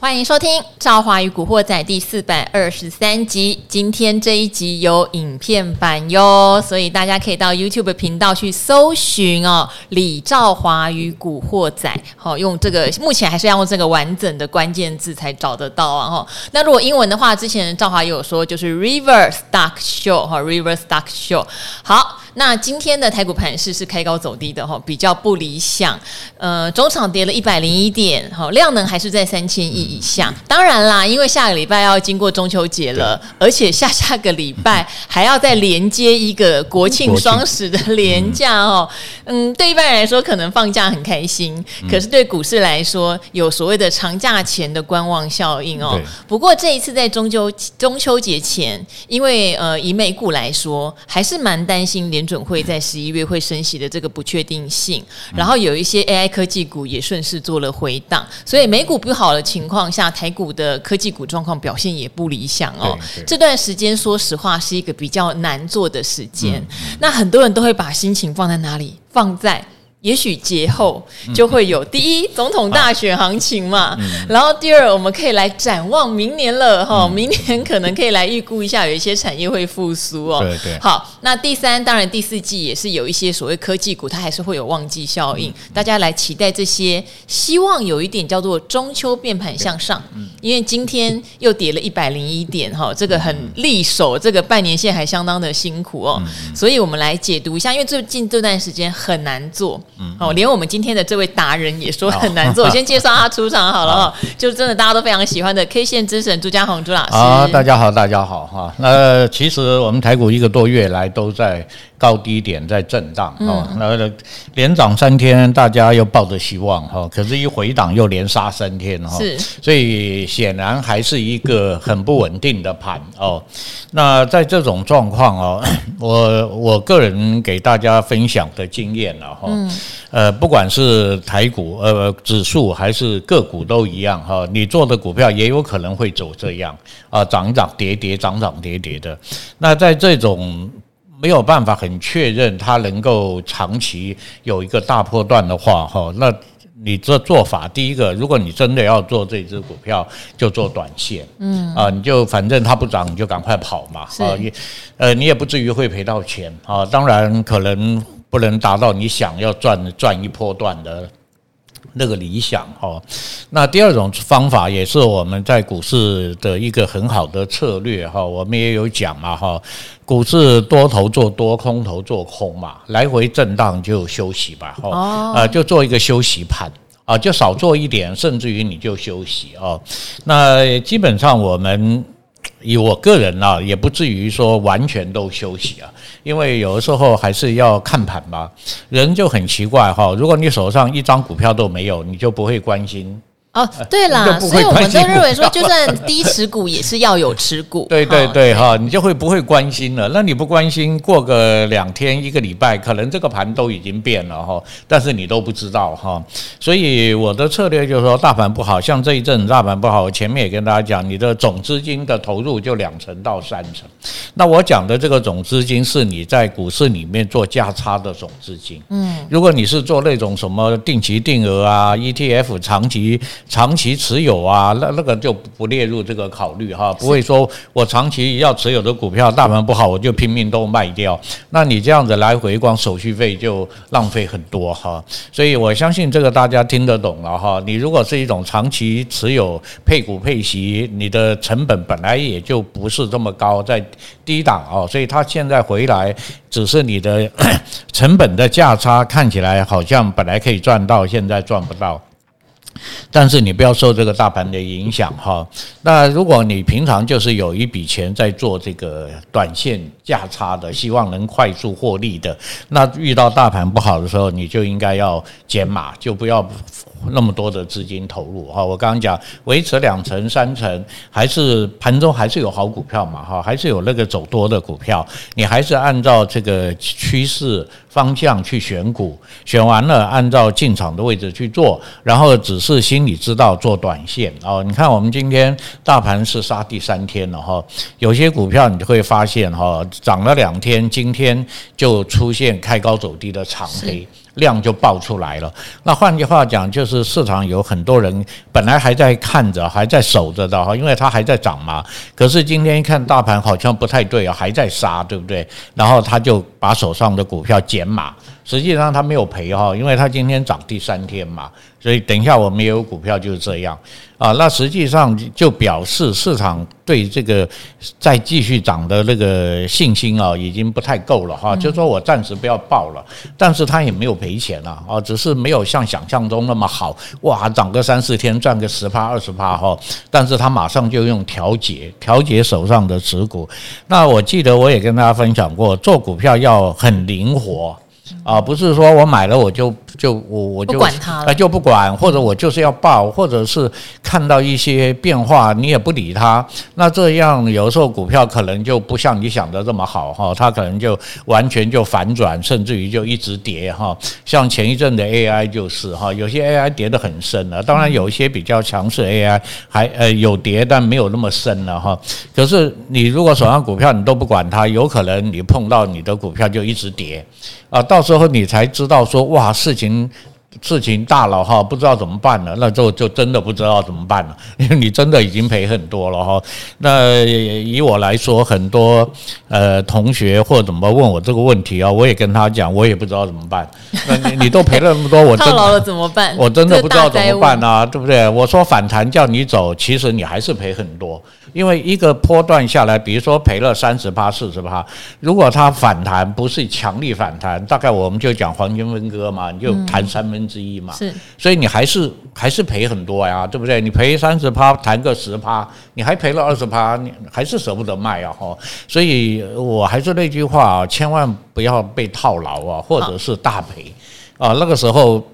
欢迎收听《赵华与古惑仔》第四百二十三集。今天这一集有影片版哟，所以大家可以到 YouTube 频道去搜寻哦，《李赵华与古惑仔》。好，用这个目前还是要用这个完整的关键字才找得到啊。哈，那如果英文的话，之前赵华有说就是 River Stock Show 哈，River Stock Show。好。那今天的台股盘势是开高走低的哈，比较不理想。呃，中场跌了一百零一点，哈，量能还是在三千亿以下。当然啦，因为下个礼拜要经过中秋节了，而且下下个礼拜 还要再连接一个国庆双十的连假哦。嗯，对一般人来说可能放假很开心，可是对股市来说有所谓的长假前的观望效应哦。不过这一次在中秋中秋节前，因为呃以美股来说，还是蛮担心连。联准会在十一月会升息的这个不确定性，然后有一些 AI 科技股也顺势做了回档，所以美股不好的情况下，台股的科技股状况表现也不理想哦。这段时间说实话是一个比较难做的时间，那很多人都会把心情放在哪里？放在。也许节后就会有第一总统大选行情嘛，然后第二我们可以来展望明年了哈，明年可能可以来预估一下有一些产业会复苏哦。对对。好，那第三当然第四季也是有一些所谓科技股，它还是会有旺季效应，大家来期待这些，希望有一点叫做中秋变盘向上，因为今天又跌了一百零一点哈，这个很利手，这个半年线还相当的辛苦哦，所以我们来解读一下，因为最近这段时间很难做。嗯，哦，连我们今天的这位达人也说很难做。我先介绍他出场好了哈，就真的大家都非常喜欢的 K 线之神朱家宏朱老师。啊，大家好，大家好哈。那其实我们台股一个多月来都在高低点在震荡哦，那连涨三天，大家又抱着希望哈，可是一回档又连杀三天哈，是，所以显然还是一个很不稳定的盘哦。那在这种状况哦，我我个人给大家分享的经验了哈。呃，不管是台股、呃指数还是个股都一样哈，你做的股票也有可能会走这样啊，涨涨跌跌，涨涨跌跌的。那在这种没有办法很确认它能够长期有一个大波段的话哈，那你这做法，第一个，如果你真的要做这只股票，就做短线，嗯啊，你就反正它不涨，你就赶快跑嘛，啊也呃你也不至于会赔到钱啊，当然可能。不能达到你想要赚赚一波段的那个理想哈。那第二种方法也是我们在股市的一个很好的策略哈。我们也有讲嘛哈，股市多头做多，空头做空嘛，来回震荡就休息吧哈。啊，就做一个休息盘啊，就少做一点，甚至于你就休息啊。那基本上我们。以我个人啊，也不至于说完全都休息啊，因为有的时候还是要看盘吧。人就很奇怪哈，如果你手上一张股票都没有，你就不会关心。哦，对啦，所以我们都认为说，就算低持股也是要有持股。对对对哈，你就会不会关心了？那你不关心，过个两天一个礼拜，可能这个盘都已经变了哈，但是你都不知道哈。所以我的策略就是说，大盘不好，像这一阵大盘不好，我前面也跟大家讲，你的总资金的投入就两成到三成。那我讲的这个总资金是你在股市里面做价差的总资金。嗯，如果你是做那种什么定期定额啊、ETF 长期。长期持有啊，那那个就不列入这个考虑哈，不会说我长期要持有的股票，大盘不好我就拼命都卖掉，那你这样子来回光手续费就浪费很多哈，所以我相信这个大家听得懂了哈。你如果是一种长期持有配股配息，你的成本本来也就不是这么高，在低档哦，所以它现在回来只是你的 成本的价差看起来好像本来可以赚到，现在赚不到。但是你不要受这个大盘的影响哈。那如果你平常就是有一笔钱在做这个短线价差的，希望能快速获利的，那遇到大盘不好的时候，你就应该要减码，就不要那么多的资金投入哈。我刚刚讲维持两成三成，还是盘中还是有好股票嘛哈，还是有那个走多的股票，你还是按照这个趋势方向去选股，选完了按照进场的位置去做，然后只是心里知道做短线哦。你看我们今天大盘是杀第三天了哈，有些股票你就会发现哈，涨了两天，今天就出现开高走低的长黑量就爆出来了。那换句话讲，就是是市场有很多人本来还在看着，还在守着的哈，因为它还在涨嘛。可是今天一看大盘好像不太对啊，还在杀，对不对？然后他就把手上的股票减码。实际上他没有赔哈，因为他今天涨第三天嘛，所以等一下我们也有股票就是这样啊。那实际上就表示市场对这个再继续涨的那个信心啊，已经不太够了哈。就说我暂时不要报了，但是他也没有赔钱了啊，只是没有像想象中那么好哇，涨个三四天赚个十趴二十趴哈。但是他马上就用调节调节手上的持股。那我记得我也跟大家分享过，做股票要很灵活。啊，不是说我买了我就就我我就管它了，就不管，或者我就是要报，或者是看到一些变化你也不理它，那这样有时候股票可能就不像你想的这么好哈，它可能就完全就反转，甚至于就一直跌哈。像前一阵的 AI 就是哈，有些 AI 跌得很深了，当然有一些比较强势 AI 还呃有跌，但没有那么深了哈。可是你如果手上股票你都不管它，有可能你碰到你的股票就一直跌啊，到。到时候你才知道说哇，事情事情大了哈，不知道怎么办了，那就就真的不知道怎么办了，因 为你真的已经赔很多了哈。那以我来说，很多呃同学或者怎么问我这个问题啊，我也跟他讲，我也不知道怎么办。那你你都赔了那么多，我真的怎么办？我真的不知道怎么办啊，对不对？我说反弹叫你走，其实你还是赔很多。因为一个波段下来，比如说赔了三十八、四十趴，如果它反弹不是强力反弹，大概我们就讲黄金分割嘛，你就弹三分之一嘛。是，所以你还是还是赔很多呀，对不对？你赔三十趴，谈个十趴，你还赔了二十趴，你还是舍不得卖啊！哈，所以我还是那句话啊，千万不要被套牢啊，或者是大赔啊，那个时候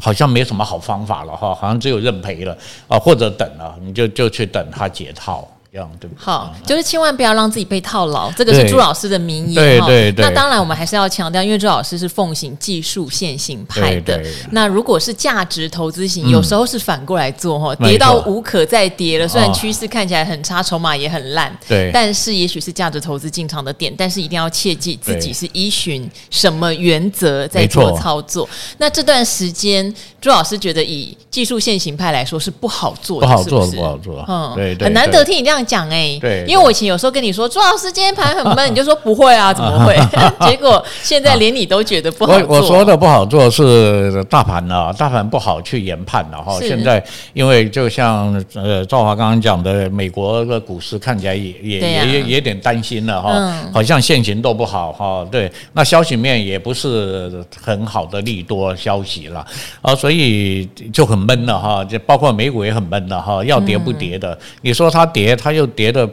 好像没什么好方法了哈，好像只有认赔了啊，或者等了，你就就去等他解套。对对好，就是千万不要让自己被套牢，这个是朱老师的名言。对对对。那当然，我们还是要强调，因为朱老师是奉行技术线型派的。对对。那如果是价值投资型，有时候是反过来做哈，跌到无可再跌了，虽然趋势看起来很差，筹码也很烂，对。但是也许是价值投资进场的点，但是一定要切记自己是依循什么原则在做操作。那这段时间，朱老师觉得以技术线型派来说是不好做的，不好做，不好做。嗯，对对。很难得听你这样。讲哎，对，因为我以前有时候跟你说朱老师今天盘很闷，你就说不会啊，怎么会？结果现在连你都觉得不好做。我我说的不好做是大盘啊，大盘不好去研判了哈。现在因为就像呃赵华刚刚讲的，美国的股市看起来也也也也有点担心了哈，好像现行都不好哈。对，那消息面也不是很好的利多消息了啊，所以就很闷了哈。就包括美股也很闷了哈，要跌不跌的，你说它跌，它。又跌的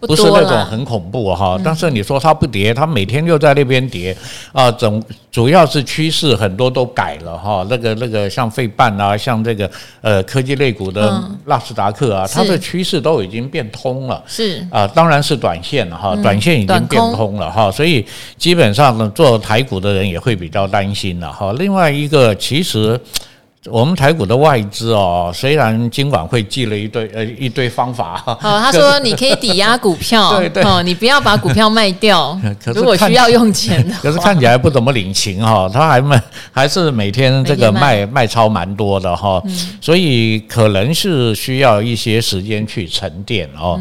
不是那种很恐怖哈，但是你说它不跌，它每天又在那边跌啊，总主要是趋势很多都改了哈，那个那个像费半啊，像这个呃科技类股的纳斯达克啊，它的趋势都已经变通了，是。啊，当然是短线了哈，短线已经变通了哈，所以基本上呢，做台股的人也会比较担心了哈。另外一个其实。我们台股的外资哦，虽然金管会记了一堆呃一堆方法，哦，他说你可以抵押股票，对对，哦，你不要把股票卖掉，如果需要用钱的，可是看起来不怎么领情哈，他还卖还是每天这个卖。卖超蛮多的哈，所以可能是需要一些时间去沉淀哦。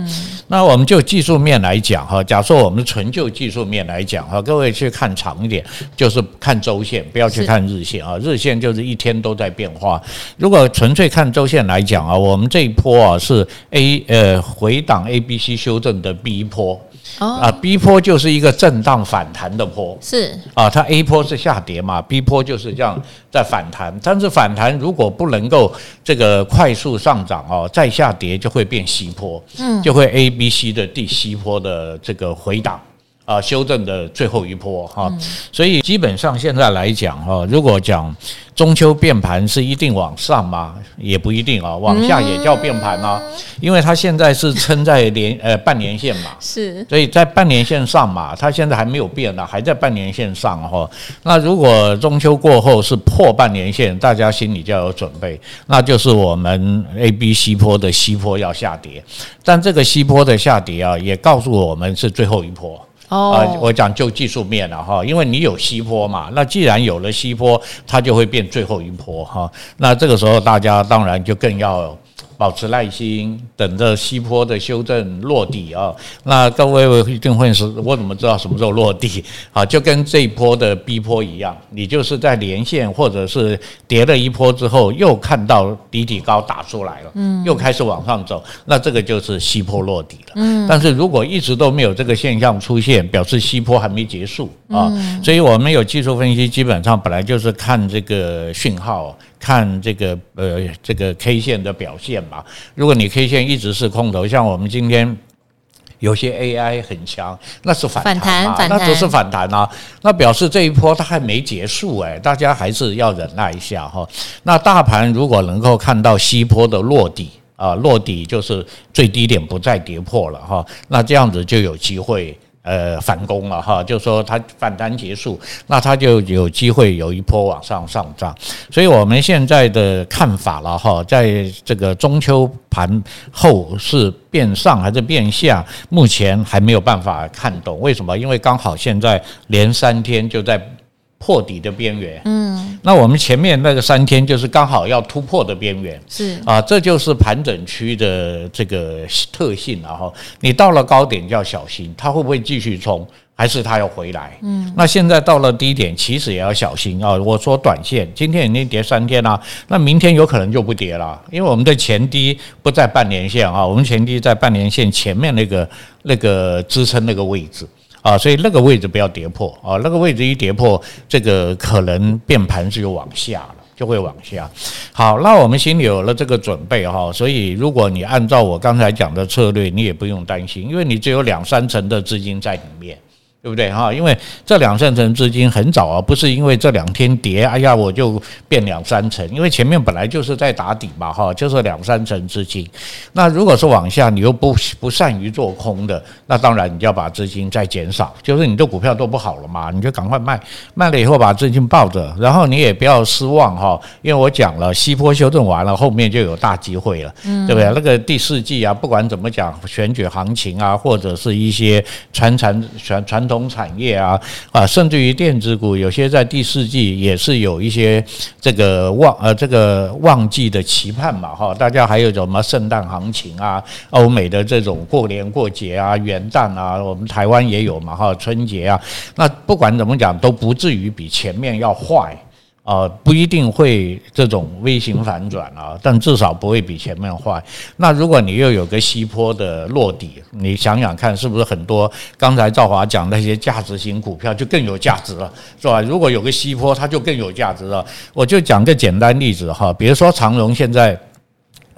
那我们就技术面来讲哈，假设我们纯就技术面来讲哈，各位去看长一点，就是看周线，不要去看日线啊，日线就是一天都在变。话，如果纯粹看周线来讲啊，我们这一波啊是 A 呃回档 A B C 修正的 B 波。啊，B 波就是一个震荡反弹的波，是。啊，它 A 波是下跌嘛，B 波就是这样在反弹，但是反弹如果不能够这个快速上涨哦，再下跌就会变 C 波，嗯，就会 A B C 的第 C 波的这个回档。啊，修正的最后一波哈，所以基本上现在来讲哈，如果讲中秋变盘是一定往上吗？也不一定啊，往下也叫变盘啊，因为它现在是撑在连呃半年线嘛，是，所以在半年线上嘛，它现在还没有变呢，还在半年线上哈。那如果中秋过后是破半年线，大家心里就要有准备，那就是我们 A、B、C 波的 C 坡要下跌，但这个 C 坡的下跌啊，也告诉我们是最后一波。哦、我讲就技术面了哈，因为你有西坡嘛，那既然有了西坡，它就会变最后一坡哈。那这个时候大家当然就更要。保持耐心，等着西坡的修正落地啊。那各位一定会说，我怎么知道什么时候落地？啊，就跟这一波的逼波一样，你就是在连线或者是跌了一波之后，又看到底底高打出来了，嗯，又开始往上走，那这个就是西坡落底了。嗯，但是如果一直都没有这个现象出现，表示西坡还没结束啊。所以我们有技术分析，基本上本来就是看这个讯号。看这个呃这个 K 线的表现吧。如果你 K 线一直是空头，像我们今天有些 AI 很强，那是反弹嘛，那只是反弹啊，那表示这一波它还没结束哎，大家还是要忍耐一下哈。那大盘如果能够看到西坡的落底啊，落底就是最低点不再跌破了哈，那这样子就有机会。呃，反攻了哈，就说它反弹结束，那它就有机会有一波往上上涨。所以我们现在的看法了哈，在这个中秋盘后是变上还是变下，目前还没有办法看懂。为什么？因为刚好现在连三天就在。破底的边缘，嗯，那我们前面那个三天就是刚好要突破的边缘，是啊，这就是盘整区的这个特性，然后你到了高点就要小心，它会不会继续冲，还是它要回来？嗯，那现在到了低点，其实也要小心啊。我说短线今天已经跌三天了，那明天有可能就不跌了，因为我们的前低不在半年线啊，我们前低在半年线前面那个那个支撑那个位置。啊，所以那个位置不要跌破啊，那个位置一跌破，这个可能变盘是又往下了，就会往下。好，那我们心里有了这个准备哈，所以如果你按照我刚才讲的策略，你也不用担心，因为你只有两三成的资金在里面。对不对哈？因为这两三成资金很早啊，不是因为这两天跌，哎呀，我就变两三成，因为前面本来就是在打底嘛哈，就是两三成资金。那如果是往下，你又不不善于做空的，那当然你就要把资金再减少，就是你的股票都不好了嘛，你就赶快卖，卖了以后把资金抱着，然后你也不要失望哈，因为我讲了，西坡修正完了，后面就有大机会了，嗯，对不对？那个第四季啊，不管怎么讲，选举行情啊，或者是一些传传传传。同产业啊啊，甚至于电子股，有些在第四季也是有一些这个旺呃这个旺季的期盼嘛哈。大家还有什么圣诞行情啊，欧美的这种过年过节啊，元旦啊，我们台湾也有嘛哈，春节啊，那不管怎么讲，都不至于比前面要坏。啊，不一定会这种微型反转啊，但至少不会比前面坏。那如果你又有个西坡的落底，你想想看，是不是很多刚才赵华讲那些价值型股票就更有价值了，是吧？如果有个西坡，它就更有价值了。我就讲个简单例子哈，比如说长荣现在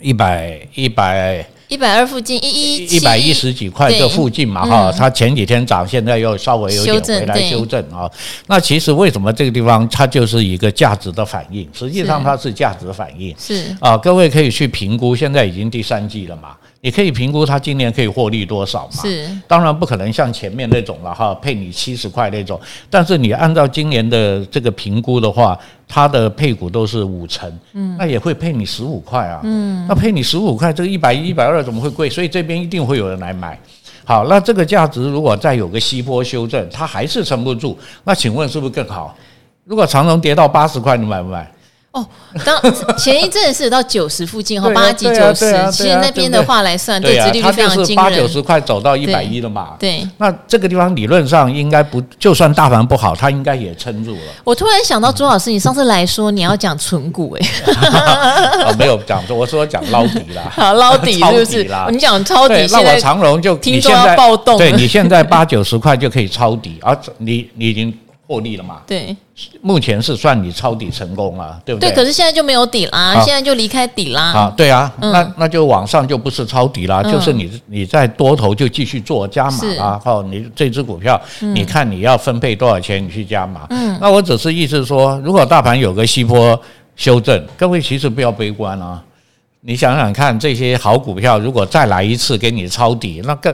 一百一百。一百二附近一一一百一十几块这附近嘛哈，它前几天涨，现在又稍微有点回来修正啊。那其实为什么这个地方它就是一个价值的反应？实际上它是价值反应。是啊，各位可以去评估，现在已经第三季了嘛。你可以评估它今年可以获利多少嘛？是，当然不可能像前面那种了哈，配你七十块那种。但是你按照今年的这个评估的话，它的配股都是五成，嗯，那也会配你十五块啊，嗯，那配你十五块，这个一百一、一百二怎么会贵？所以这边一定会有人来买。好，那这个价值如果再有个西坡修正，它还是撑不住，那请问是不是更好？如果长荣跌到八十块，你买不买？哦，当前一阵是到九十附近哈，八几九十，其实那边的话来算，对，殖利率非常惊人。八九十块走到一百一了嘛？对，那这个地方理论上应该不，就算大盘不好，它应该也撑住了。我突然想到，朱老师，你上次来说你要讲存股哎，哦，没有讲，我说讲捞底啦，好捞 底是不是？你讲抄底，那我长荣就听说要暴动，对，你现在八九十块就可以抄底，而你你已经。获利了嘛？对，目前是算你抄底成功了，对不对？对，可是现在就没有底啦，现在就离开底啦。啊，对啊，那那就往上就不是抄底啦，就是你你在多头就继续做加码啦。好，你这只股票，你看你要分配多少钱，你去加码。嗯，那我只是意思说，如果大盘有个西坡修正，各位其实不要悲观啊。你想想看，这些好股票如果再来一次给你抄底，那更。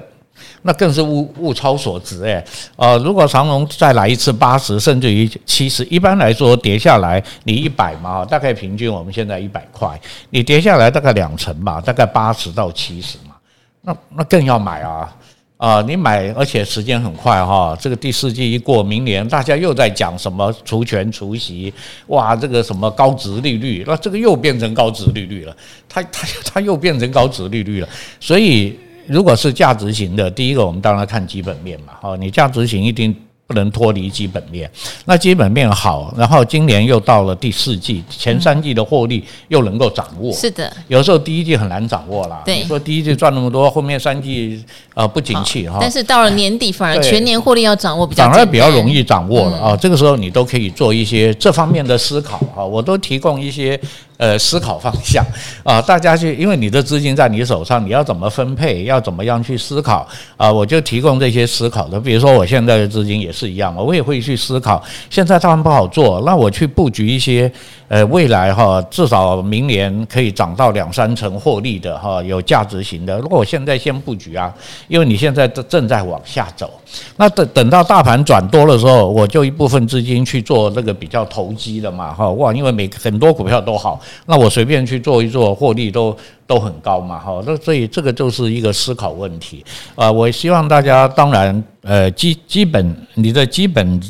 那更是物物超所值哎，呃，如果长荣再来一次八十，甚至于七十，一般来说跌下来你一百嘛，大概平均我们现在一百块，你跌下来大概两成吧，大概八十到七十嘛，那那更要买啊，啊，你买，而且时间很快哈，这个第四季一过，明年大家又在讲什么除权除息，哇，这个什么高值利率，那这个又变成高值利率了，它它它又变成高值利率了。所以，如果是价值型的，第一个我们当然看基本面嘛，哦，你价值型一定。不能脱离基本面，那基本面好，然后今年又到了第四季，前三季的获利又能够掌握。是的，有时候第一季很难掌握啦。对，你说第一季赚那么多，后面三季呃不景气哈。但是到了年底，反而全年获利要掌握比较反而比较容易掌握了啊。这个时候你都可以做一些这方面的思考哈，我都提供一些。呃，思考方向啊，大家去，因为你的资金在你手上，你要怎么分配，要怎么样去思考啊？我就提供这些思考的，比如说我现在的资金也是一样，我也会去思考。现在他们不好做，那我去布局一些。呃，未来哈，至少明年可以涨到两三成获利的哈，有价值型的。如果我现在先布局啊，因为你现在正正在往下走，那等等到大盘转多的时候，我就一部分资金去做那个比较投机的嘛哈，哇，因为每很多股票都好，那我随便去做一做，获利都都很高嘛哈。那所以这个就是一个思考问题啊。我希望大家当然呃基基本你的基本。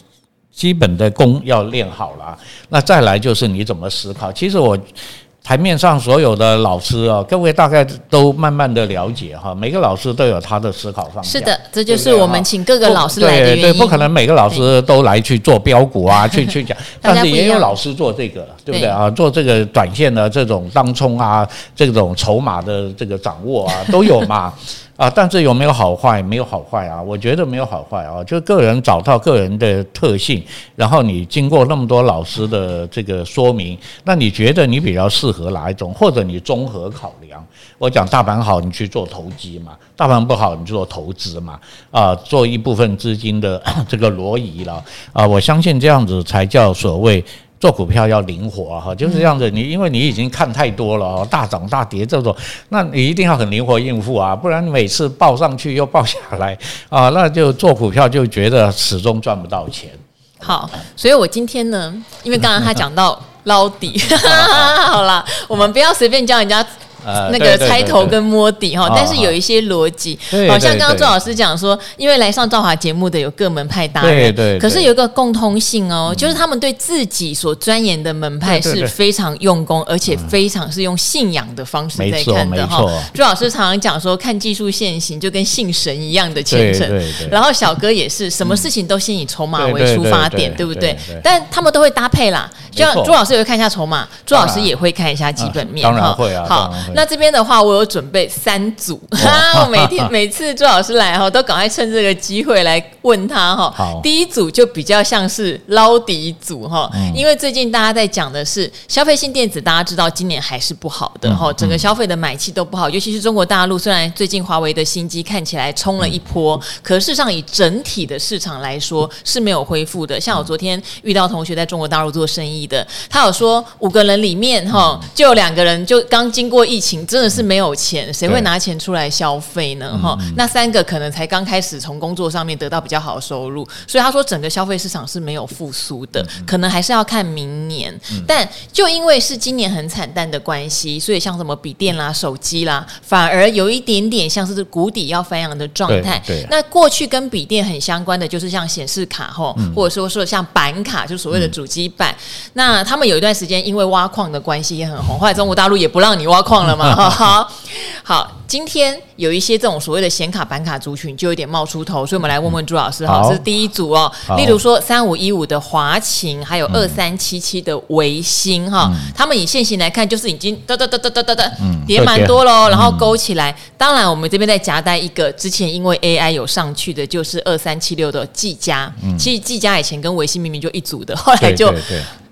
基本的功要练好了，那再来就是你怎么思考。其实我台面上所有的老师啊，各位大概都慢慢的了解哈，每个老师都有他的思考方向。是的，这就是我们请各个老师来的。对对，不可能每个老师都来去做标股啊，去去讲。但是也有老师做这个，对不对啊？做这个短线的这种当冲啊，这种筹码的这个掌握啊，都有嘛。啊，但是有没有好坏？没有好坏啊，我觉得没有好坏啊，就个人找到个人的特性，然后你经过那么多老师的这个说明，那你觉得你比较适合哪一种？或者你综合考量？我讲大盘好，你去做投机嘛；大盘不好，你做投资嘛。啊，做一部分资金的 这个挪移了啊，我相信这样子才叫所谓。做股票要灵活哈，就是这样子。你因为你已经看太多了哦，大涨大跌这种，那你一定要很灵活应付啊，不然每次报上去又报下来啊，那就做股票就觉得始终赚不到钱。好，所以我今天呢，因为刚刚他讲到捞底，好了，我们不要随便教人家。那个猜头跟摸底哈，但是有一些逻辑，好像刚刚周老师讲说，因为来上兆华节目的有各门派大人，对对，可是有一个共通性哦，就是他们对自己所钻研的门派是非常用功，而且非常是用信仰的方式在看的哈。朱老师常常讲说，看技术现行就跟信神一样的虔诚，然后小哥也是什么事情都先以筹码为出发点，对不对？但他们都会搭配啦，就像朱老师也会看一下筹码，朱老师也会看一下基本面，当然会啊，好。那这边的话，我有准备三组哈，我每天 每次朱老师来哈，都赶快趁这个机会来问他哈。好，第一组就比较像是捞底组哈，因为最近大家在讲的是消费性电子，大家知道今年还是不好的哈，整个消费的买气都不好，尤其是中国大陆，虽然最近华为的新机看起来冲了一波，可事实上以整体的市场来说是没有恢复的。像我昨天遇到同学在中国大陆做生意的，他有说五个人里面哈，就有两个人就刚经过疫情，真的。是没有钱，谁会拿钱出来消费呢？哈，那三个可能才刚开始从工作上面得到比较好的收入，所以他说整个消费市场是没有复苏的，可能还是要看明年。但就因为是今年很惨淡的关系，所以像什么笔电啦、手机啦，反而有一点点像是谷底要翻扬的状态。那过去跟笔电很相关的就是像显示卡哈，或者说说像板卡，就所谓的主机板。那他们有一段时间因为挖矿的关系也很红，后来中国大陆也不让你挖矿了。好 好，今天有一些这种所谓的显卡板卡族群就有点冒出头，所以我们来问问朱老师哈，这是第一组哦。例如说三五一五的华擎，还有二三七七的维星哈，他们以现行来看，就是已经哒哒哒哒哒哒哒跌蛮多喽，然后勾起来。当然，我们这边再夹带一个之前因为 AI 有上去的，就是二三七六的技嘉。其实技嘉以前跟维星明明就一组的，后来就。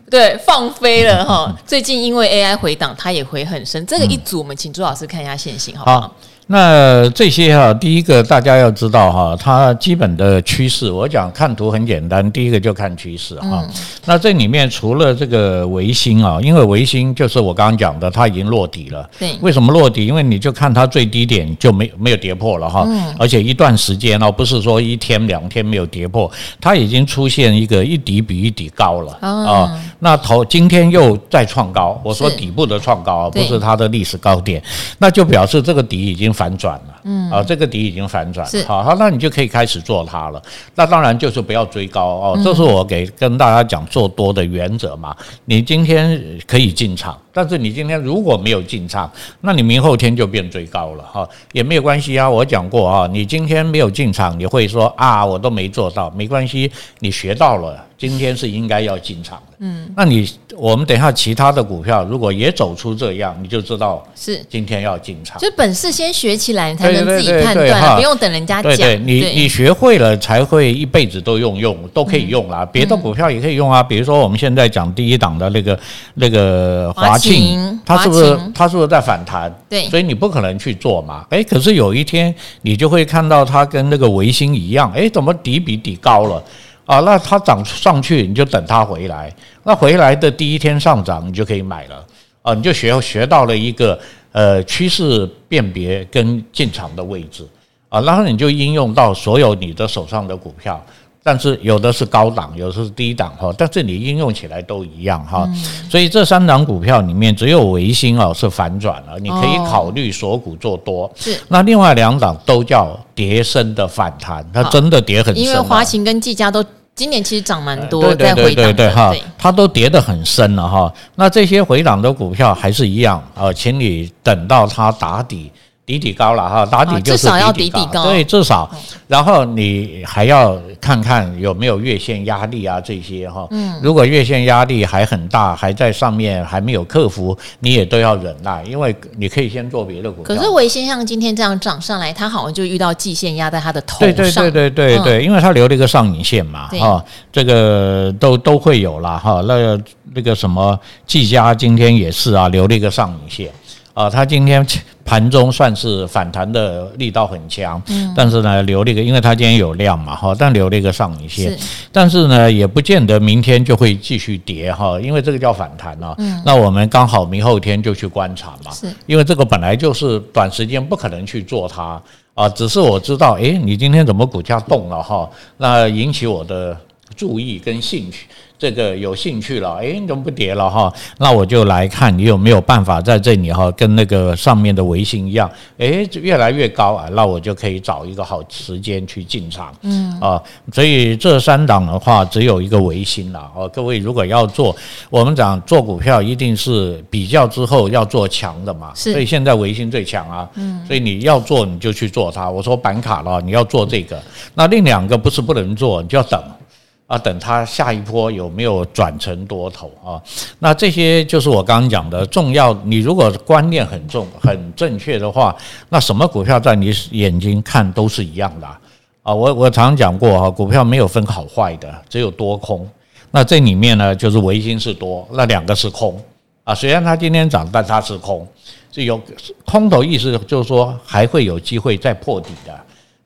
对，放飞了哈。最近因为 AI 回档，它也回很深。这个一组，我们请朱老师看一下线型，好不好？好那这些哈，第一个大家要知道哈，它基本的趋势，我讲看图很简单，第一个就看趋势哈。那这里面除了这个维新啊，因为维新就是我刚刚讲的，它已经落底了。对。为什么落底？因为你就看它最低点就没没有跌破了哈，而且一段时间哦，不是说一天两天没有跌破，它已经出现一个一底比一底高了啊。那头今天又再创高，我说底部的创高，不是它的历史高点，那就表示这个底已经。反转了。嗯，啊，这个底已经反转了，是好，好，那你就可以开始做它了。那当然就是不要追高哦，这是我给跟大家讲做多的原则嘛。你今天可以进场，但是你今天如果没有进场，那你明后天就变追高了哈，也没有关系啊。我讲过啊，你今天没有进场，你会说啊，我都没做到，没关系，你学到了。今天是应该要进场的，嗯，那你我们等一下其他的股票如果也走出这样，你就知道是今天要进场。就本事先学起来，你才能自己判断，不用等人家讲。对对，你你学会了才会一辈子都用用都可以用啦。别的股票也可以用啊，比如说我们现在讲第一档的那个那个华庆，它是不是它是不是在反弹？对，所以你不可能去做嘛。哎，可是有一天你就会看到它跟那个维新一样，哎，怎么底比底高了？啊，那它涨上去，你就等它回来。那回来的第一天上涨，你就可以买了。啊，你就学学到了一个呃趋势辨别跟进场的位置。啊，然后你就应用到所有你的手上的股票。但是有的是高档，有的是低档哈，但是你应用起来都一样哈。所以这三档股票里面，只有维新哦是反转了，你可以考虑锁股做多。是，那另外两档都叫跌升的反弹，它真的跌很深。因为华勤跟技嘉都今年其实涨蛮多，对对对对哈，它都跌得很深了哈。那这些回档的股票还是一样啊，请你等到它打底。底底高了哈，打底就是底底高，对，至少，然后你还要看看有没有月线压力啊这些哈。嗯，如果月线压力还很大，还在上面还没有克服，你也都要忍耐，因为你可以先做别的股票。可是微星像今天这样涨上来，它好像就遇到季线压在它的头上。对对对对对对，因为它留了一个上影线嘛，哈，这个都都会有了哈。那那个什么季家今天也是啊，留了一个上影线。啊，它今天盘中算是反弹的力道很强，嗯，但是呢，留了一个，因为它今天有量嘛，哈，但留了一个上影线，但是呢，也不见得明天就会继续跌哈，因为这个叫反弹啊，嗯，那我们刚好明后天就去观察嘛，是，因为这个本来就是短时间不可能去做它啊，只是我知道，诶，你今天怎么股价动了哈，那引起我的注意跟兴趣。这个有兴趣了，哎，你怎么不跌了哈？那我就来看你有没有办法在这里哈，跟那个上面的微星一样，哎，越来越高啊，那我就可以找一个好时间去进场，嗯啊，所以这三档的话只有一个维新了哦。各位如果要做，我们讲做股票一定是比较之后要做强的嘛，所以现在维新最强啊，嗯，所以你要做你就去做它。我说板卡了，你要做这个，那另两个不是不能做，你就要等。啊，等它下一波有没有转成多头啊？那这些就是我刚刚讲的重要。你如果观念很重、很正确的话，那什么股票在你眼睛看都是一样的啊。我我常讲过啊，股票没有分好坏的，只有多空。那这里面呢，就是唯心是多，那两个是空啊。虽然它今天涨，但它是空，是有空头意思，就是说还会有机会再破底的。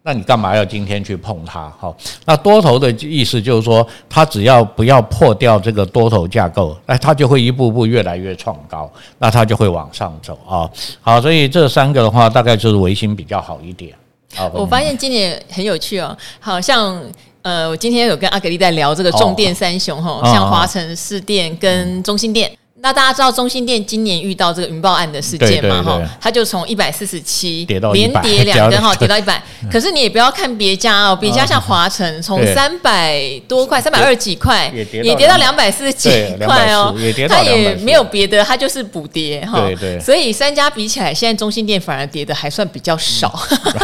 那你干嘛要今天去碰它？好，那多头的意思就是说，它只要不要破掉这个多头架构，哎，它就会一步步越来越创高，那它就会往上走啊。好，所以这三个的话，大概就是维新比较好一点。好，我发现今年很有趣哦，好像呃，我今天有跟阿格丽在聊这个重电三雄哈，像华城、士电跟中心电。那大家知道中心店今年遇到这个云豹案的事件嘛？哈，它就从一百四十七连跌两 根哈，跌到一百。可是你也不要看别家哦，别家像华晨 从三百多块，三百二十几块也跌到两百四十几块哦，它也没有别的，它就是补跌哈。对对。所以三家比起来，现在中心店反而跌的还算比较少。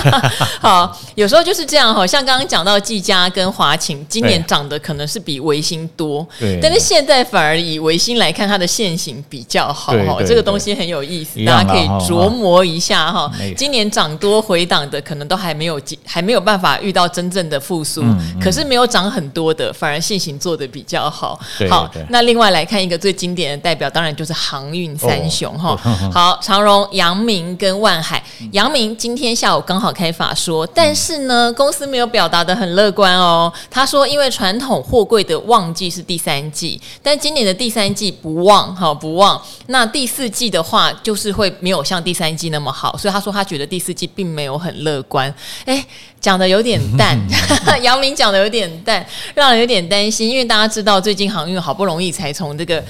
好，有时候就是这样哈，像刚刚讲到技嘉跟华勤，今年涨的可能是比维新多，对。但是现在反而以维新来看，它的现现行比较好哈，这个东西很有意思，大家可以琢磨一下哈。今年涨多回档的，可能都还没有还没有办法遇到真正的复苏。可是没有涨很多的，反而现行做的比较好。好，那另外来看一个最经典的代表，当然就是航运三雄哈。好，长荣、阳明跟万海。阳明今天下午刚好开法说，但是呢，公司没有表达的很乐观哦。他说，因为传统货柜的旺季是第三季，但今年的第三季不旺。好不忘，那第四季的话，就是会没有像第三季那么好，所以他说他觉得第四季并没有很乐观。诶，讲的有点淡，杨明讲的有点淡，让人有点担心，因为大家知道最近航运好不容易才从这个。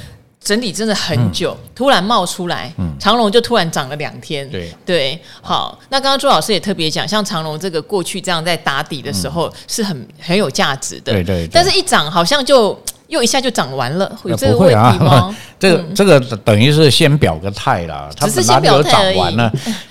整理真的很久，嗯、突然冒出来，嗯、长龙就突然涨了两天。对对，好，那刚刚朱老师也特别讲，像长龙这个过去这样在打底的时候是很很有价值的，对对，对，但是一涨好像就。又一下就涨完了，有这个问题吗？不会啊，这个这个等于是先表个态了，它哪里有涨完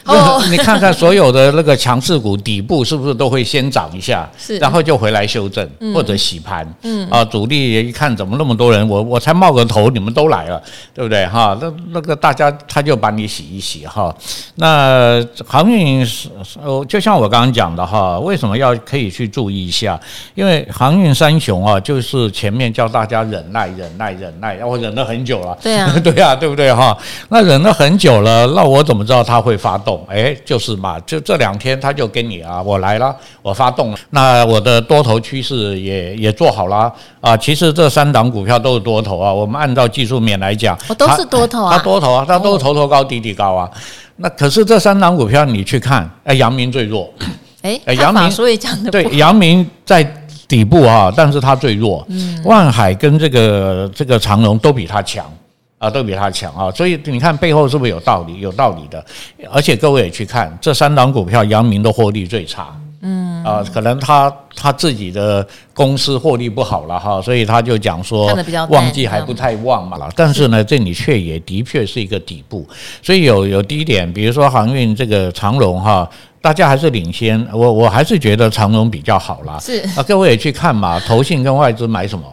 呢？你看看所有的那个强势股底部是不是都会先涨一下，是，然后就回来修正或者洗盘，嗯啊，主力一看怎么那么多人，我我才冒个头，你们都来了，对不对哈？那那个大家他就把你洗一洗哈。那航运是哦，就像我刚刚讲的哈，为什么要可以去注意一下？因为航运三雄啊，就是前面叫大。大家忍耐，忍耐，忍耐，我忍了很久了。对啊，对啊，对不对哈？那忍了很久了，那我怎么知道它会发动？哎，就是嘛，就这两天他就跟你啊，我来了，我发动了。那我的多头趋势也也做好了啊。其实这三档股票都是多头啊。我们按照技术面来讲，我都是多头啊，它多头啊，它都是头头高，底底高啊。那可是这三档股票你去看，哎，阳明最弱。哎，阳明所以讲的对，阳明在。底部啊，但是它最弱。嗯，万海跟这个这个长荣都比它强啊，都比它强啊。所以你看背后是不是有道理？有道理的。而且各位也去看这三档股票，阳明的获利最差。嗯啊，可能他他自己的公司获利不好了哈，所以他就讲说旺季还不太旺嘛了。但是呢，这里却也的确是一个底部，所以有有低点，比如说航运这个长龙哈。大家还是领先，我我还是觉得长荣比较好啦。是啊，各位也去看嘛，投信跟外资买什么？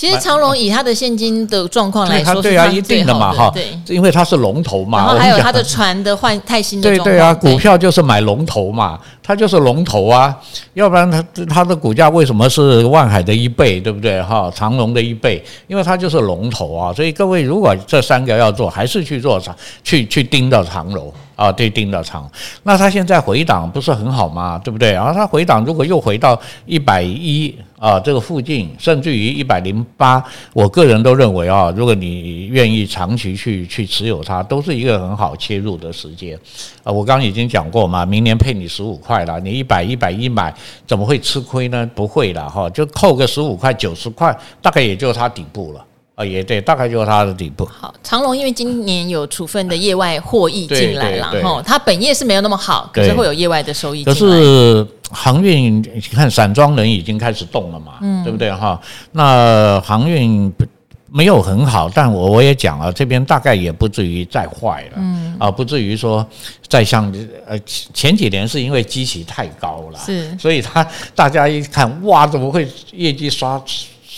其实长荣以它的现金的状况来说，对啊，一定的嘛哈，对，因为它是龙头嘛。然后还有它的船的换泰新的。对对啊，股票就是买龙头嘛，它就是龙头啊，要不然它它的股价为什么是万海的一倍，对不对哈？长荣的一倍，因为它就是龙头啊。所以各位如果这三个要做，还是去做长，去去盯到长荣啊，对，盯到长。那它现在回档不是很好吗？对不对？然后它回档如果又回到一百一。啊，这个附近甚至于一百零八，我个人都认为啊，如果你愿意长期去去持有它，都是一个很好切入的时间。啊，我刚刚已经讲过嘛，明年配你十五块了，你一百一百一买，怎么会吃亏呢？不会了哈，就扣个十五块九十块，大概也就是它底部了。啊，也对，大概就是它的底部。好，长隆因为今年有处分的业外获益进来了哈，它本业是没有那么好，可是会有业外的收益进来。可是航运，你看散装人已经开始动了嘛，嗯，对不对哈？那航运没有很好，但我我也讲了，这边大概也不至于再坏了，嗯啊，不至于说再像呃前几年是因为基期太高了，是，所以他大家一看哇，怎么会业绩刷？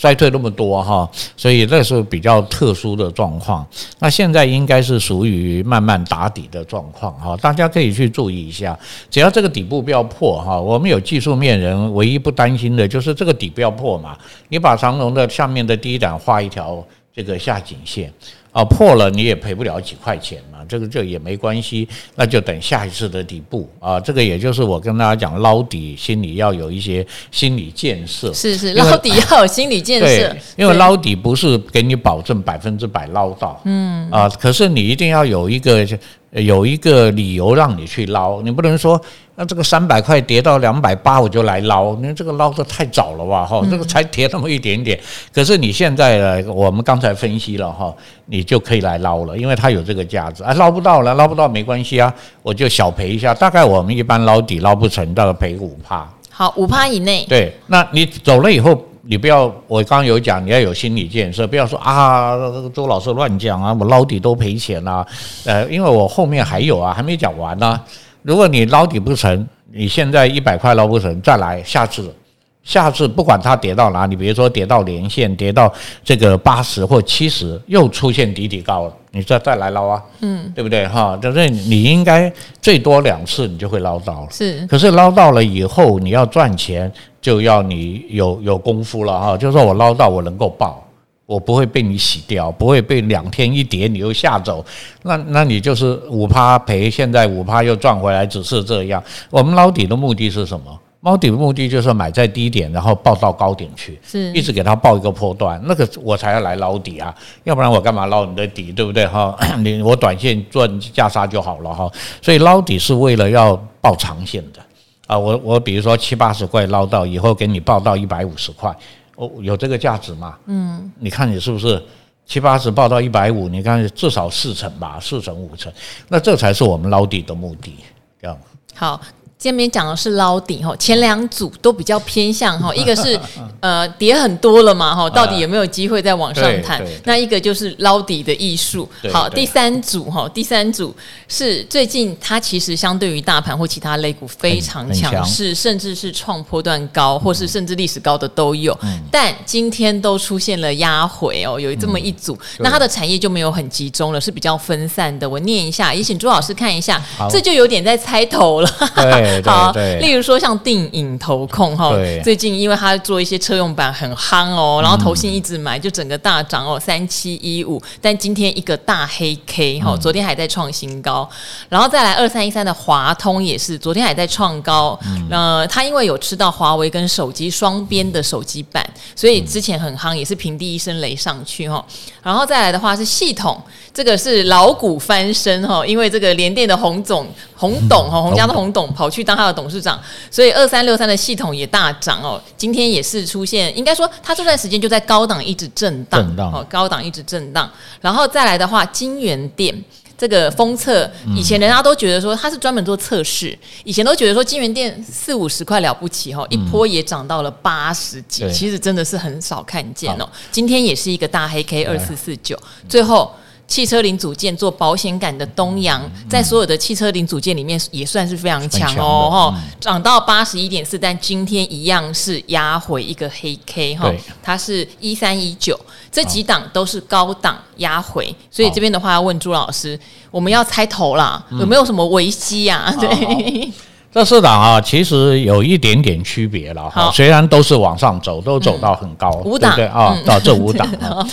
衰退那么多哈，所以那是比较特殊的状况。那现在应该是属于慢慢打底的状况哈，大家可以去注意一下。只要这个底部不要破哈，我们有技术面人唯一不担心的就是这个底不要破嘛。你把长龙的下面的低档画一条这个下颈线。啊，破了你也赔不了几块钱嘛，这个这也没关系，那就等下一次的底部啊。这个也就是我跟大家讲捞底，心里要有一些心理建设。是是，捞底要有心理建设。对，因为捞底不是给你保证百分之百捞到，嗯啊，可是你一定要有一个。有一个理由让你去捞，你不能说那这个三百块跌到两百八我就来捞，你这个捞的太早了吧？哈，这个才跌那么一点点。可是你现在呢，我们刚才分析了哈，你就可以来捞了，因为它有这个价值。啊，捞不到了，捞不到没关系啊，我就小赔一下。大概我们一般捞底捞不成，大概赔五趴。好，五趴以内。对，那你走了以后。你不要，我刚刚有讲，你要有心理建设，不要说啊，周老师乱讲啊，我捞底都赔钱啊，呃，因为我后面还有啊，还没讲完呢、啊。如果你捞底不成，你现在一百块捞不成，再来下次，下次不管它跌到哪里，比如说跌到连线，跌到这个八十或七十，又出现底底高了，你再再来捞啊，嗯，对不对哈？就是你应该最多两次你就会捞到了，是，可是捞到了以后你要赚钱。就要你有有功夫了哈，就是说我捞到我能够抱，我不会被你洗掉，不会被两天一跌你又吓走，那那你就是五趴赔，现在五趴又赚回来，只是这样。我们捞底的目的是什么？捞底的目的就是买在低点，然后报到高点去，是一直给它报一个波段，那个我才要来捞底啊，要不然我干嘛捞你的底，对不对哈？你我短线赚价差就好了哈，所以捞底是为了要报长线的。啊，我我比如说七八十块捞到以后给你报到一百五十块，哦，有这个价值吗？嗯，你看你是不是七八十报到一百五，你看至少四成吧，四成五成，那这才是我们捞底的目的，这样。好。这边讲的是捞底哈，前两组都比较偏向哈，一个是呃跌很多了嘛哈，到底有没有机会再往上弹？那一个就是捞底的艺术。好，第三组哈，第三组是最近它其实相对于大盘或其他类股非常强势，甚至是创波段高，或是甚至历史高的都有。但今天都出现了压回哦，有这么一组，那它的产业就没有很集中了，是比较分散的。我念一下，也请朱老师看一下，这就有点在猜头了。好，例如说像定影投控哈，最近因为他做一些车用板很夯哦，然后投信一直买，就整个大涨哦，三七一五，但今天一个大黑 K 哈，昨天还在创新高，然后再来二三一三的华通也是，昨天还在创高，呃，他因为有吃到华为跟手机双边的手机版，所以之前很夯，也是平地一声雷上去哈，然后再来的话是系统，这个是老股翻身哈，因为这个联电的洪总洪董哈，洪家的洪董跑去。当他的董事长，所以二三六三的系统也大涨哦。今天也是出现，应该说他这段时间就在高档一直震荡，哦，高档一直震荡。然后再来的话，金源店这个封测，以前人家都觉得说他是专门做测试，以前都觉得说金源店四五十块了不起哈，一波也涨到了八十几，其实真的是很少看见哦。今天也是一个大黑 K 二四四九，最后。汽车零组件做保险杆的东阳，在所有的汽车零组件里面也算是非常强哦，哈涨到八十一点四，但今天一样是压回一个黑 K 哈，它是一三一九，这几档都是高档压回，所以这边的话要问朱老师，我们要猜头啦，有没有什么危机啊？对，这四档啊，其实有一点点区别了哈，虽然都是往上走，都走到很高，五档。对啊，到这五档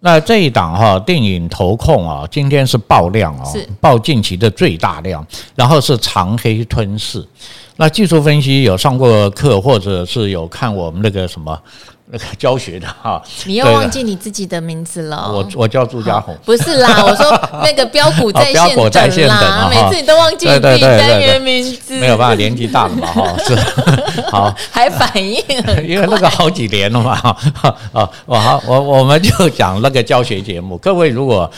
那这一档哈，电影投控啊，今天是爆量啊，爆近期的最大量，然后是长黑吞噬。那技术分析有上过课，或者是有看我们那个什么？那 个教学的哈，你又忘记你自己的名字了。我我叫朱家红，不是啦，我说那个 标股在线等啦，每次你都忘记你自己单元名字，没有办法，年纪大了嘛哈，是。好。还反应，因为那个好几年了嘛哈啊，我好我我们就讲那个教学节目，各位如果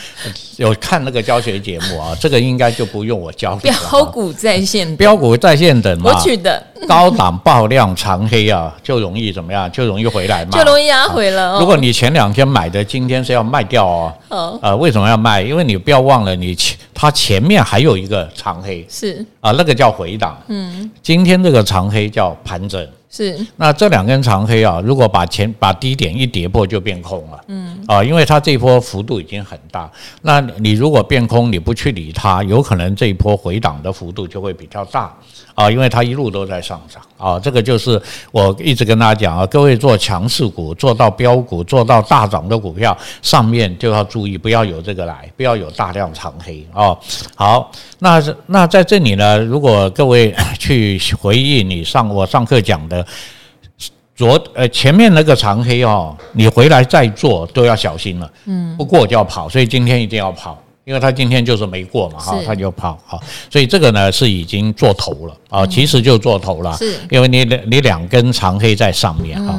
有看那个教学节目啊，这个应该就不用我教。标股在线，标股在线等嘛，我取的高档爆量长黑啊，就容易怎么样？就容易回来嘛。就容易压回了。如果你前两天买的，今天是要卖掉哦。呃，为什么要卖？因为你不要忘了，你前它前面还有一个长黑，是啊，那个叫回档。嗯，今天这个长黑叫盘整。是，那这两根长黑啊，如果把前把低点一跌破，就变空了。嗯啊，因为它这一波幅度已经很大，那你如果变空，你不去理它，有可能这一波回档的幅度就会比较大啊，因为它一路都在上涨啊。这个就是我一直跟大家讲啊，各位做强势股，做到标股，做到大涨的股票，上面就要注意，不要有这个来，不要有大量长黑啊。好，那那在这里呢，如果各位 去回忆你上我上课讲的。昨呃前面那个长黑哦，你回来再做都要小心了。嗯，不过就要跑，所以今天一定要跑，因为他今天就是没过嘛，哈，他就跑，哈，所以这个呢是已经做头了啊，其实就做头了，是。因为你你两根长黑在上面哈。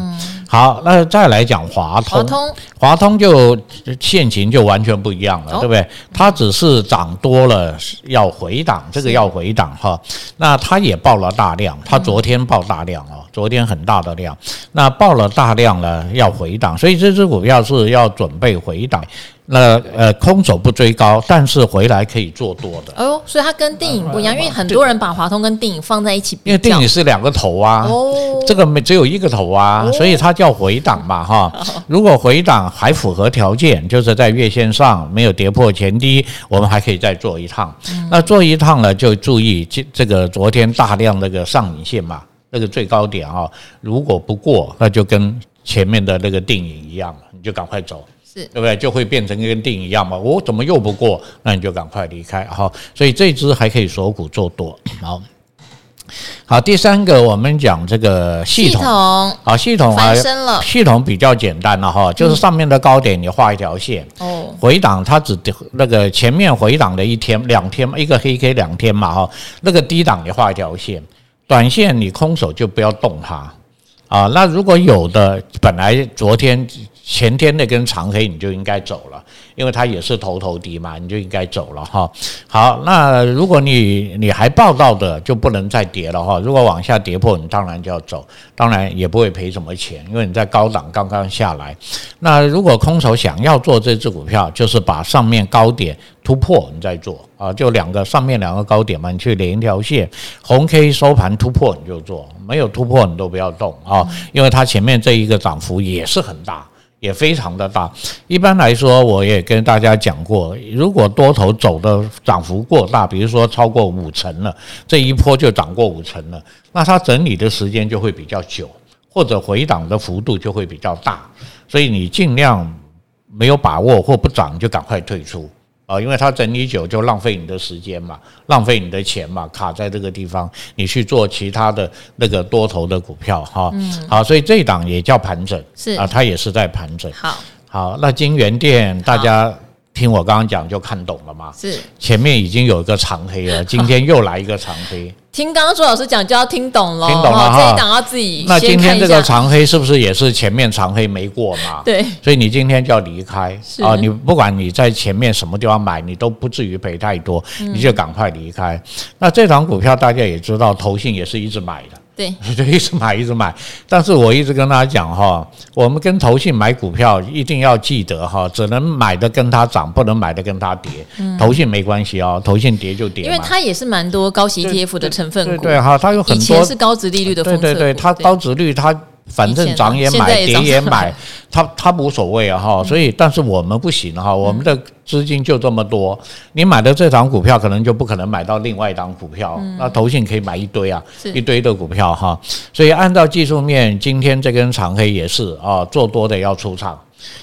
好，那再来讲华通，华通，华通就现情就完全不一样了，对不对？它只是涨多了要回档，这个要回档哈。那它也爆了大量，它昨天爆大量哦，昨天很大的量，那爆了大量了要回档，所以这只股票是要准备回档。那呃，空手不追高，但是回来可以做多的。哦，所以它跟电影不一样，因为很多人把华通跟电影放在一起。因为电影是两个头啊，哦，这个没只有一个头啊，所以它叫回档嘛，哈。如果回档还符合条件，就是在月线上没有跌破前低，我们还可以再做一趟。那做一趟呢，就注意这这个昨天大量那个上影线嘛，那个最高点啊，如果不过，那就跟前面的那个电影一样了，你就赶快走。是对不对？就会变成跟电影一样嘛？我怎么又不过？那你就赶快离开哈。所以这只还可以锁股做多。好，好，第三个我们讲这个系统，好，系统啊，系统比较简单了哈，就是上面的高点你画一条线，哦，回档它只那个前面回档的一天两天嘛一个黑 K 两天嘛哈，那个低档你画一条线，短线你空手就不要动它啊。那如果有的本来昨天。前天那根长黑你就应该走了，因为它也是头头低嘛，你就应该走了哈。好，那如果你你还抱到的，就不能再跌了哈。如果往下跌破，你当然就要走，当然也不会赔什么钱，因为你在高档刚刚下来。那如果空手想要做这只股票，就是把上面高点突破，你再做啊，就两个上面两个高点嘛，你去连一条线，红 K 收盘突破你就做，没有突破你都不要动啊，因为它前面这一个涨幅也是很大。也非常的大。一般来说，我也跟大家讲过，如果多头走的涨幅过大，比如说超过五成了，这一波就涨过五成了，那它整理的时间就会比较久，或者回档的幅度就会比较大。所以你尽量没有把握或不涨就赶快退出。啊，因为它整理久就浪费你的时间嘛，浪费你的钱嘛，卡在这个地方，你去做其他的那个多头的股票哈。嗯，好，所以这一档也叫盘整，是啊，它也是在盘整。好，好，那金源店大家听我刚刚讲就看懂了吗？是，前面已经有一个长黑了，今天又来一个长黑。听刚刚朱老师讲就要听懂了，听懂了哈。这一档要自己。那今天这个长黑是不是也是前面长黑没过嘛？对。所以你今天就要离开啊！你不管你在前面什么地方买，你都不至于赔太多，你就赶快离开。那这档股票大家也知道，投信也是一直买的。对，就一直买，一直买。但是我一直跟大家讲哈，我们跟投信买股票一定要记得哈，只能买的跟它涨，不能买的跟它跌。投信没关系哦，投信跌就跌。因为它也是蛮多高息 ETF 的成分股。对哈，它有很多。以前是高值利率的。对对对，它高值率它。反正涨也买，跌也买，他他无所谓啊哈，所以但是我们不行哈，我们的资金就这么多，你买的这档股票可能就不可能买到另外一档股票，那投信可以买一堆啊，一堆的股票哈，所以按照技术面，今天这根长黑也是啊，做多的要出场，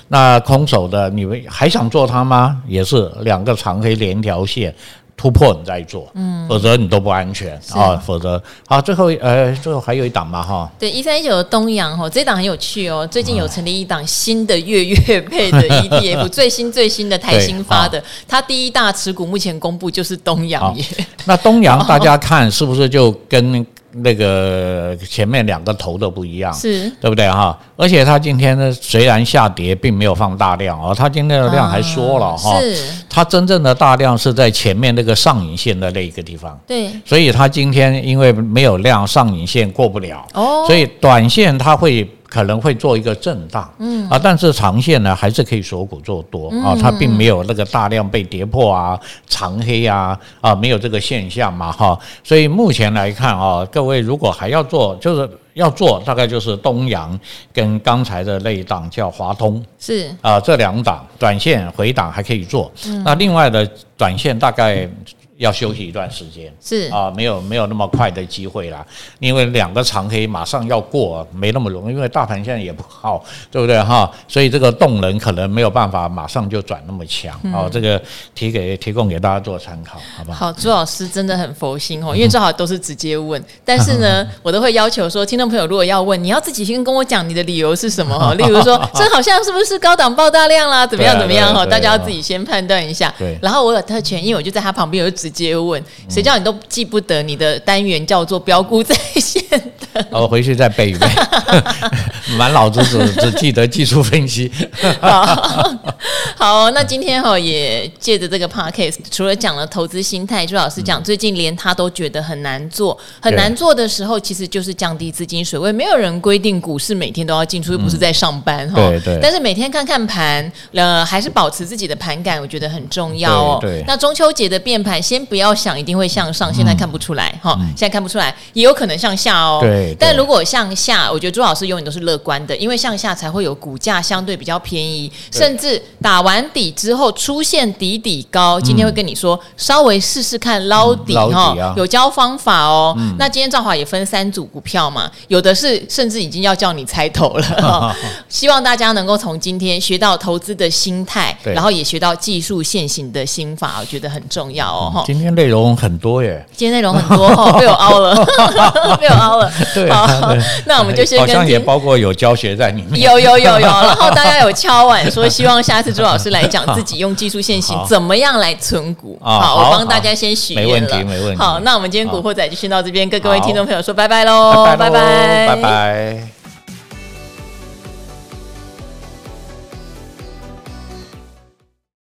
那空手的你们还想做它吗？也是两个长黑连条线。突破你再做，嗯，否则你都不安全啊。否则，好，最后呃，最后还有一档嘛哈。对，一三一九的东阳哈，这档很有趣哦。最近有成立一档新的月月配的 ETF，最新最新的台新发的，它第一大持股目前公布就是东阳耶。那东阳大家看是不是就跟？那个前面两个头都不一样，是对不对哈？而且它今天呢，虽然下跌，并没有放大量哦，它今天的量还缩了哈。是，它真正的大量是在前面那个上影线的那一个地方。对，所以它今天因为没有量，上影线过不了。哦，所以短线它会。可能会做一个震荡，嗯。啊，但是长线呢还是可以锁股做多啊，它并没有那个大量被跌破啊、长黑啊啊，没有这个现象嘛哈，所以目前来看啊，各位如果还要做，就是要做，大概就是东阳跟刚才的那一档叫华通。是。啊，这两档短线回档还可以做，那另外的短线大概。要休息一段时间，是。啊，没有没有那么快的机会啦，因为两个长黑马上要过，没那么容易，因为大盘现在也不好，对不对？哈？所以这个动能可能没有办法马上就转那么强，哦，这个提给提供给大家做参考，好不好？好，朱老师真的很佛心哦，因为最好都是直接问，但是呢，我都会要求说，听众朋友如果要问，你要自己先跟我讲你的理由是什么哈，例如说，这好像是不是高档爆大量啦，怎么样怎么样？哈，大家要自己先判断一下。对，然后我有特权，因为我就在他旁边，我就直。直接问，谁叫你都记不得？你的单元叫做标股在线的，我 回去再背一背。满脑子只只记得技术分析。好，好，那今天哈也借着这个 podcast，除了讲了投资心态，朱老师讲最近连他都觉得很难做，很难做的时候，其实就是降低资金水位。没有人规定股市每天都要进出，又不是在上班哈。对对。但是每天看看盘，呃，还是保持自己的盘感，我觉得很重要哦。对。那中秋节的变盘先。不要想一定会向上，现在看不出来哈，嗯、现在看不出来，也有可能向下哦。对，但如果向下，我觉得朱老师永远都是乐观的，因为向下才会有股价相对比较便宜，甚至打完底之后出现底底高。今天会跟你说，嗯、稍微试试看捞底哈，嗯啊、有教方法哦。嗯、那今天赵华也分三组股票嘛，有的是甚至已经要叫你猜头了。哈希望大家能够从今天学到投资的心态，然后也学到技术现行的心法，我觉得很重要哦。今天内容很多耶，今天内容很多哈，被我凹了，被我凹了。对，好，那我们就先跟好像也包括有教学在里面，有有有有。然后大家有敲碗说，希望下次朱老师来讲自己用技术线型怎么样来存股。好，我帮大家先许愿了，没问题，没问题。好，那我们今天古惑仔就先到这边，跟各位听众朋友说拜拜喽，拜拜，拜拜。